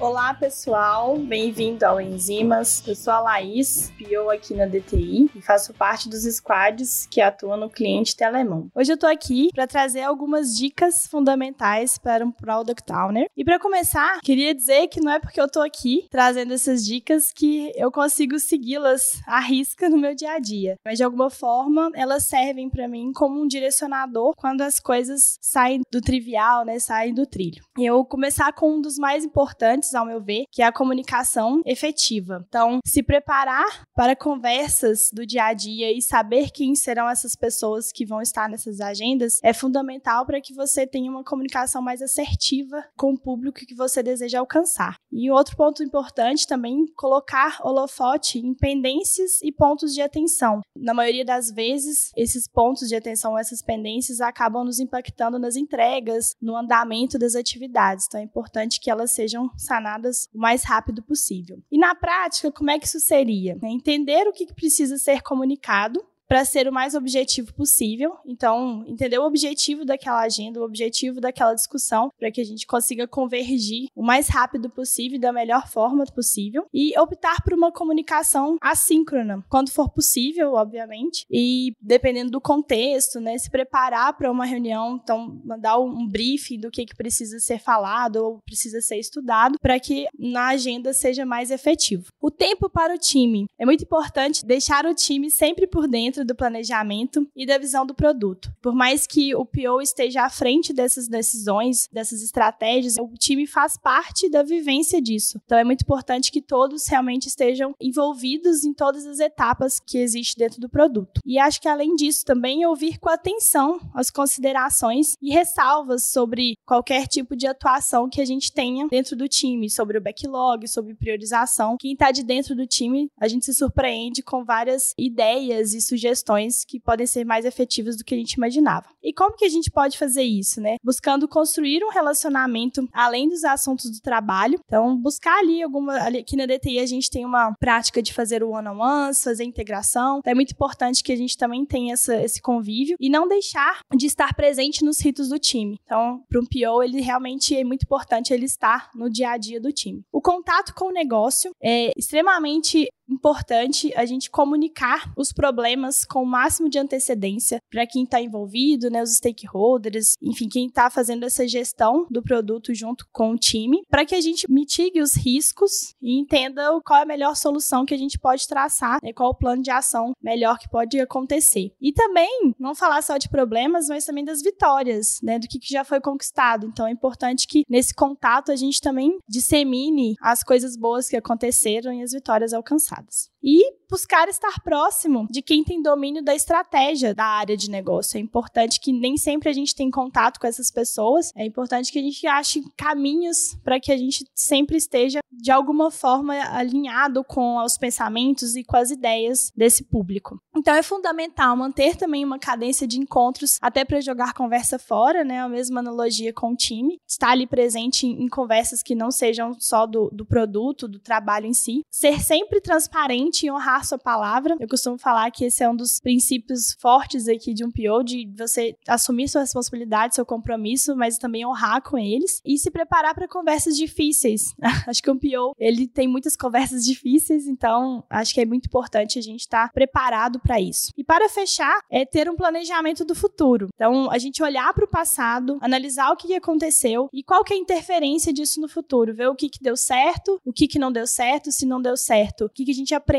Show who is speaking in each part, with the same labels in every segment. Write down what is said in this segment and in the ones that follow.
Speaker 1: Olá, pessoal, bem-vindo ao Enzimas. Eu sou a Laís, PO aqui na DTI e faço parte dos squads que atuam no cliente Telemon. Hoje eu tô aqui para trazer algumas dicas fundamentais para um Product Owner. E para começar, queria dizer que não é porque eu tô aqui trazendo essas dicas que eu consigo segui-las à risca no meu dia a dia, mas de alguma forma elas servem para mim como um direcionador quando as coisas saem do trivial, né, saem do trilho. E eu vou começar com um dos mais importantes ao meu ver, que é a comunicação efetiva. Então, se preparar para conversas do dia a dia e saber quem serão essas pessoas que vão estar nessas agendas é fundamental para que você tenha uma comunicação mais assertiva com o público que você deseja alcançar. E outro ponto importante também, colocar holofote em pendências e pontos de atenção. Na maioria das vezes, esses pontos de atenção, essas pendências acabam nos impactando nas entregas, no andamento das atividades. Então é importante que elas sejam sanadas o mais rápido possível. E na prática, como é que isso seria? É entender o que precisa ser comunicado para ser o mais objetivo possível. Então, entender o objetivo daquela agenda, o objetivo daquela discussão, para que a gente consiga convergir o mais rápido possível e da melhor forma possível. E optar por uma comunicação assíncrona, quando for possível, obviamente. E dependendo do contexto, né, se preparar para uma reunião, então mandar um briefing do que, que precisa ser falado ou precisa ser estudado, para que na agenda seja mais efetivo. O tempo para o time. É muito importante deixar o time sempre por dentro dentro do planejamento e da visão do produto. Por mais que o PO esteja à frente dessas decisões, dessas estratégias, o time faz parte da vivência disso. Então é muito importante que todos realmente estejam envolvidos em todas as etapas que existem dentro do produto. E acho que além disso também ouvir com atenção as considerações e ressalvas sobre qualquer tipo de atuação que a gente tenha dentro do time, sobre o backlog, sobre priorização. Quem está de dentro do time, a gente se surpreende com várias ideias e sugestões sugestões que podem ser mais efetivas do que a gente imaginava. E como que a gente pode fazer isso, né? Buscando construir um relacionamento além dos assuntos do trabalho. Então, buscar ali alguma. Aqui na DTI a gente tem uma prática de fazer o one-on-ones, fazer integração. Então, é muito importante que a gente também tenha essa, esse convívio e não deixar de estar presente nos ritos do time. Então, para um PO, ele realmente é muito importante ele estar no dia a dia do time. O contato com o negócio é extremamente importante a gente comunicar os problemas com o máximo de antecedência para quem está envolvido, né, os stakeholders, enfim, quem está fazendo essa gestão do produto junto com o time, para que a gente mitigue os riscos e entenda qual é a melhor solução que a gente pode traçar, né, qual o plano de ação melhor que pode acontecer. E também não falar só de problemas, mas também das vitórias, né, do que, que já foi conquistado. Então é importante que nesse contato a gente também dissemine as coisas boas que aconteceram e as vitórias alcançadas. paths. E buscar estar próximo de quem tem domínio da estratégia da área de negócio. É importante que nem sempre a gente tem contato com essas pessoas. É importante que a gente ache caminhos para que a gente sempre esteja de alguma forma alinhado com os pensamentos e com as ideias desse público. Então é fundamental manter também uma cadência de encontros até para jogar conversa fora, né? A mesma analogia com o time, estar ali presente em, conversas que não sejam só do, do produto, do trabalho em si, ser sempre transparente e honrar sua palavra. Eu costumo falar que esse é um dos princípios fortes aqui de um PO, de você assumir sua responsabilidade, seu compromisso, mas também honrar com eles e se preparar para conversas difíceis. acho que um PO, ele tem muitas conversas difíceis, então acho que é muito importante a gente estar tá preparado para isso. E para fechar, é ter um planejamento do futuro. Então, a gente olhar para o passado, analisar o que aconteceu e qual que é a interferência disso no futuro, ver o que, que deu certo, o que, que não deu certo, se não deu certo, o que, que a gente aprendeu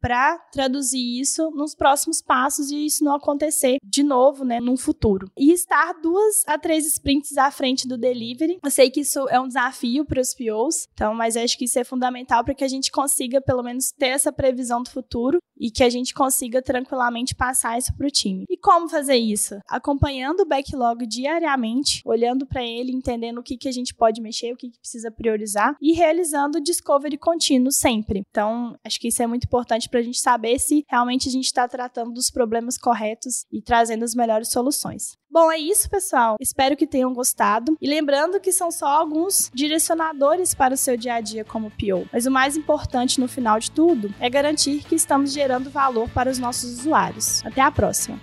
Speaker 1: para traduzir isso nos próximos passos e isso não acontecer de novo, né, num futuro. E estar duas a três sprints à frente do delivery. Eu sei que isso é um desafio para os POs, então, mas acho que isso é fundamental para que a gente consiga pelo menos ter essa previsão do futuro e que a gente consiga tranquilamente passar isso para o time. E como fazer isso? Acompanhando o backlog diariamente, olhando para ele, entendendo o que, que a gente pode mexer, o que, que precisa priorizar e realizando discovery contínuo sempre. Então, acho que isso é muito importante para a gente saber se realmente a gente está tratando dos problemas corretos e trazendo as melhores soluções. Bom, é isso, pessoal. Espero que tenham gostado. E lembrando que são só alguns direcionadores para o seu dia a dia como PO. Mas o mais importante no final de tudo é garantir que estamos gerando valor para os nossos usuários. Até a próxima!